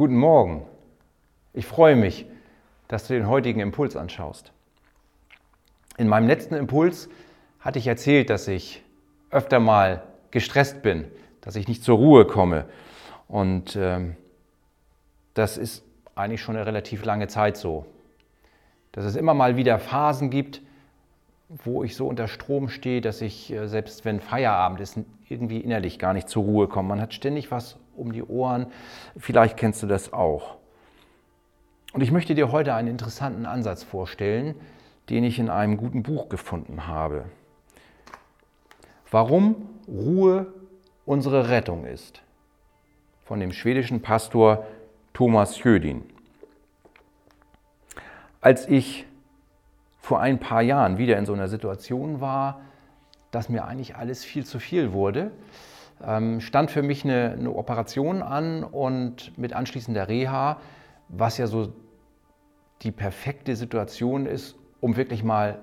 Guten Morgen. Ich freue mich, dass du den heutigen Impuls anschaust. In meinem letzten Impuls hatte ich erzählt, dass ich öfter mal gestresst bin, dass ich nicht zur Ruhe komme. Und ähm, das ist eigentlich schon eine relativ lange Zeit so. Dass es immer mal wieder Phasen gibt, wo ich so unter Strom stehe, dass ich, äh, selbst wenn Feierabend ist, irgendwie innerlich gar nicht zur Ruhe komme. Man hat ständig was um die Ohren. Vielleicht kennst du das auch. Und ich möchte dir heute einen interessanten Ansatz vorstellen, den ich in einem guten Buch gefunden habe. Warum Ruhe unsere Rettung ist. Von dem schwedischen Pastor Thomas Jödin. Als ich vor ein paar Jahren wieder in so einer Situation war, dass mir eigentlich alles viel zu viel wurde, ähm, stand für mich eine, eine Operation an und mit anschließender Reha, was ja so die perfekte Situation ist, um wirklich mal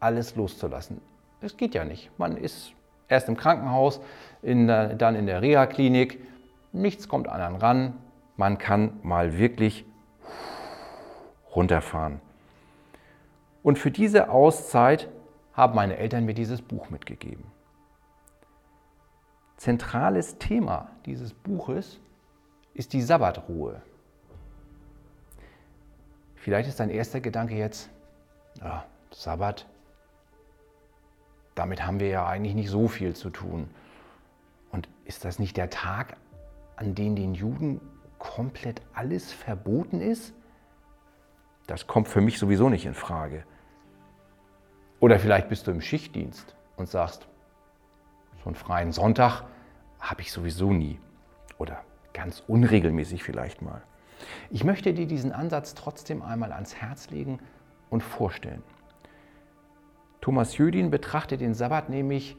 alles loszulassen. Es geht ja nicht. Man ist erst im Krankenhaus, in der, dann in der Reha-Klinik. Nichts kommt an einen ran. Man kann mal wirklich runterfahren. Und für diese Auszeit haben meine Eltern mir dieses Buch mitgegeben. Zentrales Thema dieses Buches ist die Sabbatruhe. Vielleicht ist dein erster Gedanke jetzt, ja, Sabbat, damit haben wir ja eigentlich nicht so viel zu tun. Und ist das nicht der Tag, an dem den Juden komplett alles verboten ist? Das kommt für mich sowieso nicht in Frage. Oder vielleicht bist du im Schichtdienst und sagst, so einen freien Sonntag habe ich sowieso nie. Oder ganz unregelmäßig vielleicht mal. Ich möchte dir diesen Ansatz trotzdem einmal ans Herz legen und vorstellen. Thomas Jüdin betrachtet den Sabbat nämlich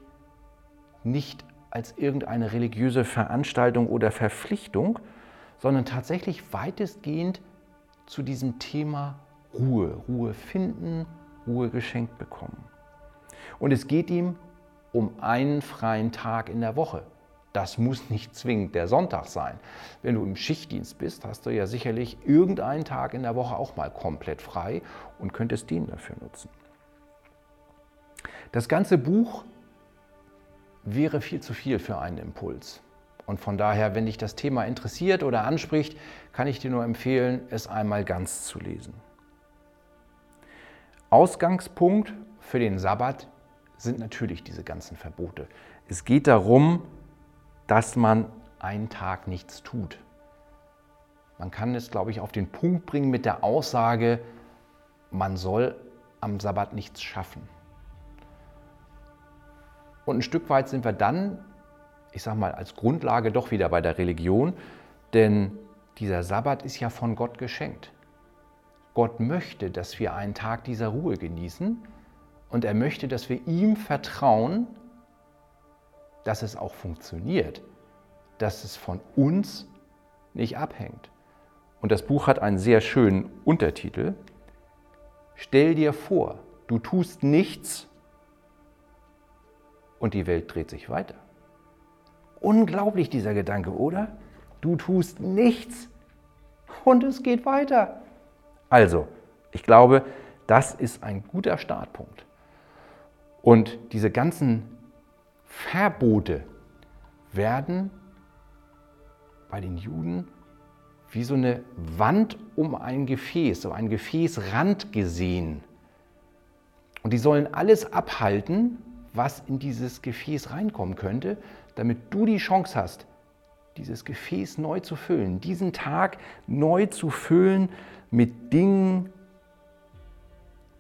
nicht als irgendeine religiöse Veranstaltung oder Verpflichtung, sondern tatsächlich weitestgehend zu diesem Thema Ruhe, Ruhe finden, Ruhe geschenkt bekommen. Und es geht ihm um einen freien Tag in der Woche. Das muss nicht zwingend der Sonntag sein. Wenn du im Schichtdienst bist, hast du ja sicherlich irgendeinen Tag in der Woche auch mal komplett frei und könntest den dafür nutzen. Das ganze Buch wäre viel zu viel für einen Impuls. Und von daher, wenn dich das Thema interessiert oder anspricht, kann ich dir nur empfehlen, es einmal ganz zu lesen. Ausgangspunkt für den Sabbat sind natürlich diese ganzen Verbote. Es geht darum, dass man einen Tag nichts tut. Man kann es, glaube ich, auf den Punkt bringen mit der Aussage, man soll am Sabbat nichts schaffen. Und ein Stück weit sind wir dann, ich sage mal, als Grundlage doch wieder bei der Religion, denn dieser Sabbat ist ja von Gott geschenkt. Gott möchte, dass wir einen Tag dieser Ruhe genießen und er möchte, dass wir ihm vertrauen, dass es auch funktioniert, dass es von uns nicht abhängt. Und das Buch hat einen sehr schönen Untertitel. Stell dir vor, du tust nichts und die Welt dreht sich weiter. Unglaublich dieser Gedanke, oder? Du tust nichts und es geht weiter. Also, ich glaube, das ist ein guter Startpunkt. Und diese ganzen Verbote werden bei den Juden wie so eine Wand um ein Gefäß, so ein Gefäßrand gesehen. Und die sollen alles abhalten, was in dieses Gefäß reinkommen könnte, damit du die Chance hast, dieses Gefäß neu zu füllen, diesen Tag neu zu füllen mit Dingen,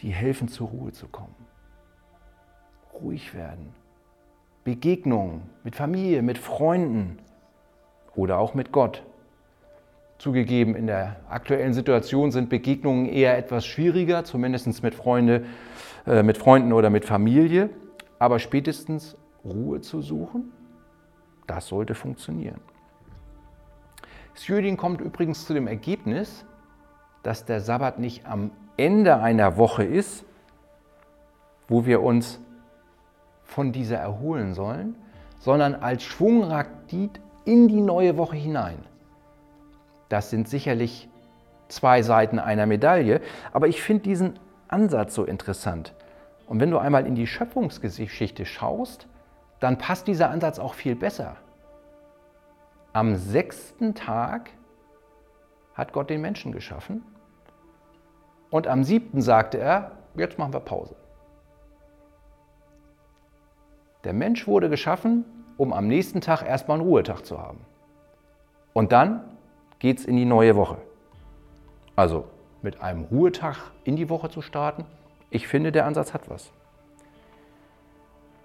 die helfen, zur Ruhe zu kommen. Ruhig werden. Begegnungen mit Familie, mit Freunden oder auch mit Gott. Zugegeben, in der aktuellen Situation sind Begegnungen eher etwas schwieriger, zumindest mit, Freunde, äh, mit Freunden oder mit Familie. Aber spätestens Ruhe zu suchen, das sollte funktionieren. Sjödin kommt übrigens zu dem Ergebnis, dass der Sabbat nicht am Ende einer Woche ist, wo wir uns von dieser erholen sollen, sondern als Schwungraktit in die neue Woche hinein. Das sind sicherlich zwei Seiten einer Medaille, aber ich finde diesen Ansatz so interessant. Und wenn du einmal in die Schöpfungsgeschichte schaust, dann passt dieser Ansatz auch viel besser. Am sechsten Tag hat Gott den Menschen geschaffen und am siebten sagte er, jetzt machen wir Pause. Der Mensch wurde geschaffen, um am nächsten Tag erstmal einen Ruhetag zu haben. Und dann geht es in die neue Woche. Also mit einem Ruhetag in die Woche zu starten, ich finde, der Ansatz hat was.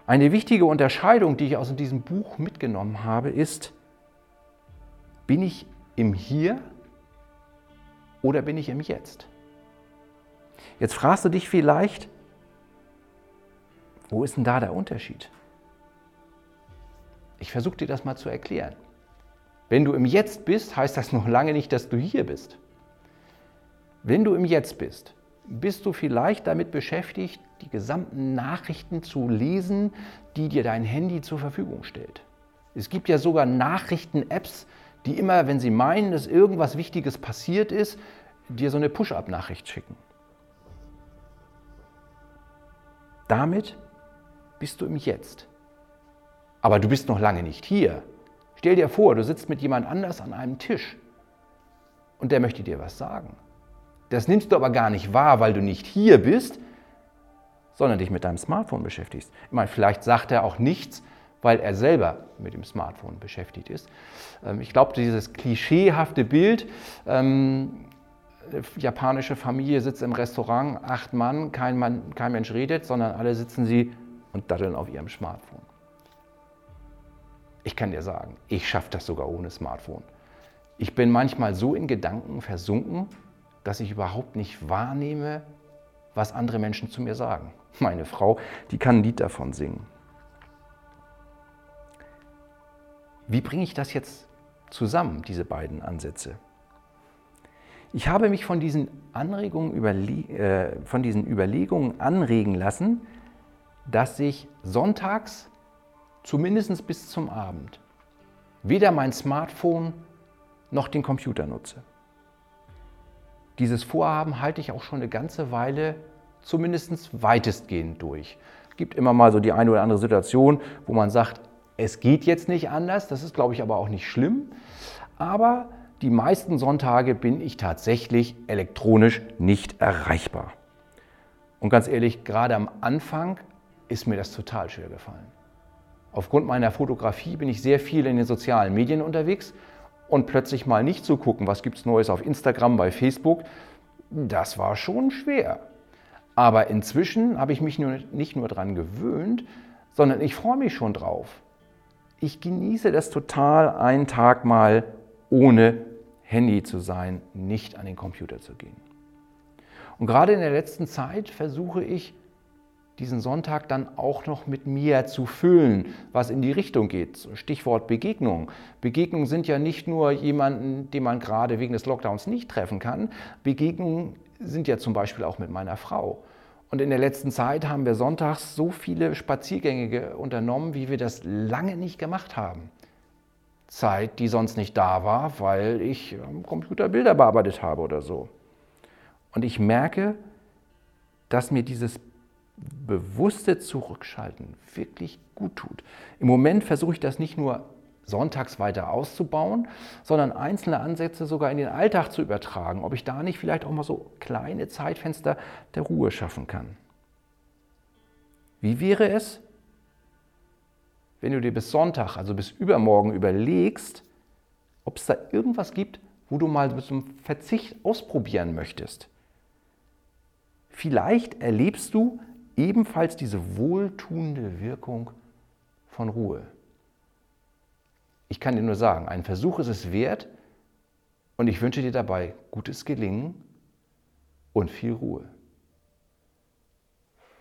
Eine wichtige Unterscheidung, die ich aus diesem Buch mitgenommen habe, ist, bin ich im Hier oder bin ich im Jetzt? Jetzt fragst du dich vielleicht, wo ist denn da der Unterschied? Ich versuche dir das mal zu erklären. Wenn du im Jetzt bist, heißt das noch lange nicht, dass du hier bist. Wenn du im Jetzt bist, bist du vielleicht damit beschäftigt, die gesamten Nachrichten zu lesen, die dir dein Handy zur Verfügung stellt. Es gibt ja sogar Nachrichten-Apps, die immer, wenn sie meinen, dass irgendwas Wichtiges passiert ist, dir so eine Push-up-Nachricht schicken. Damit bist du im Jetzt. Aber du bist noch lange nicht hier. Stell dir vor, du sitzt mit jemand anders an einem Tisch und der möchte dir was sagen. Das nimmst du aber gar nicht wahr, weil du nicht hier bist, sondern dich mit deinem Smartphone beschäftigst. Ich meine, vielleicht sagt er auch nichts, weil er selber mit dem Smartphone beschäftigt ist. Ähm, ich glaube, dieses klischeehafte Bild, ähm, japanische Familie sitzt im Restaurant, acht Mann, kein, Mann, kein Mensch redet, sondern alle sitzen sie und daddeln auf ihrem Smartphone. Ich kann dir sagen, ich schaffe das sogar ohne Smartphone. Ich bin manchmal so in Gedanken versunken, dass ich überhaupt nicht wahrnehme, was andere Menschen zu mir sagen. Meine Frau, die kann ein Lied davon singen. Wie bringe ich das jetzt zusammen, diese beiden Ansätze? Ich habe mich von diesen, Anregungen äh, von diesen Überlegungen anregen lassen, dass ich sonntags, zumindest bis zum Abend, weder mein Smartphone noch den Computer nutze. Dieses Vorhaben halte ich auch schon eine ganze Weile zumindest weitestgehend durch. Es gibt immer mal so die eine oder andere Situation, wo man sagt, es geht jetzt nicht anders. Das ist, glaube ich, aber auch nicht schlimm. Aber die meisten Sonntage bin ich tatsächlich elektronisch nicht erreichbar. Und ganz ehrlich, gerade am Anfang ist mir das total schwer gefallen. Aufgrund meiner Fotografie bin ich sehr viel in den sozialen Medien unterwegs und plötzlich mal nicht zu gucken, was gibt es Neues auf Instagram, bei Facebook, das war schon schwer. Aber inzwischen habe ich mich nur, nicht nur daran gewöhnt, sondern ich freue mich schon drauf. Ich genieße das total, einen Tag mal ohne Handy zu sein, nicht an den Computer zu gehen. Und gerade in der letzten Zeit versuche ich, diesen Sonntag dann auch noch mit mir zu füllen, was in die Richtung geht. Stichwort Begegnung. Begegnungen sind ja nicht nur jemanden, den man gerade wegen des Lockdowns nicht treffen kann. Begegnungen sind ja zum Beispiel auch mit meiner Frau. Und in der letzten Zeit haben wir sonntags so viele Spaziergänge unternommen, wie wir das lange nicht gemacht haben. Zeit, die sonst nicht da war, weil ich am Computer Bilder bearbeitet habe oder so. Und ich merke, dass mir dieses bewusste Zurückschalten wirklich gut tut. Im Moment versuche ich das nicht nur sonntags weiter auszubauen, sondern einzelne Ansätze sogar in den Alltag zu übertragen, ob ich da nicht vielleicht auch mal so kleine Zeitfenster der Ruhe schaffen kann. Wie wäre es, wenn du dir bis Sonntag, also bis übermorgen überlegst, ob es da irgendwas gibt, wo du mal mit einem Verzicht ausprobieren möchtest? Vielleicht erlebst du, ebenfalls diese wohltuende Wirkung von Ruhe. Ich kann dir nur sagen, ein Versuch ist es wert und ich wünsche dir dabei gutes Gelingen und viel Ruhe.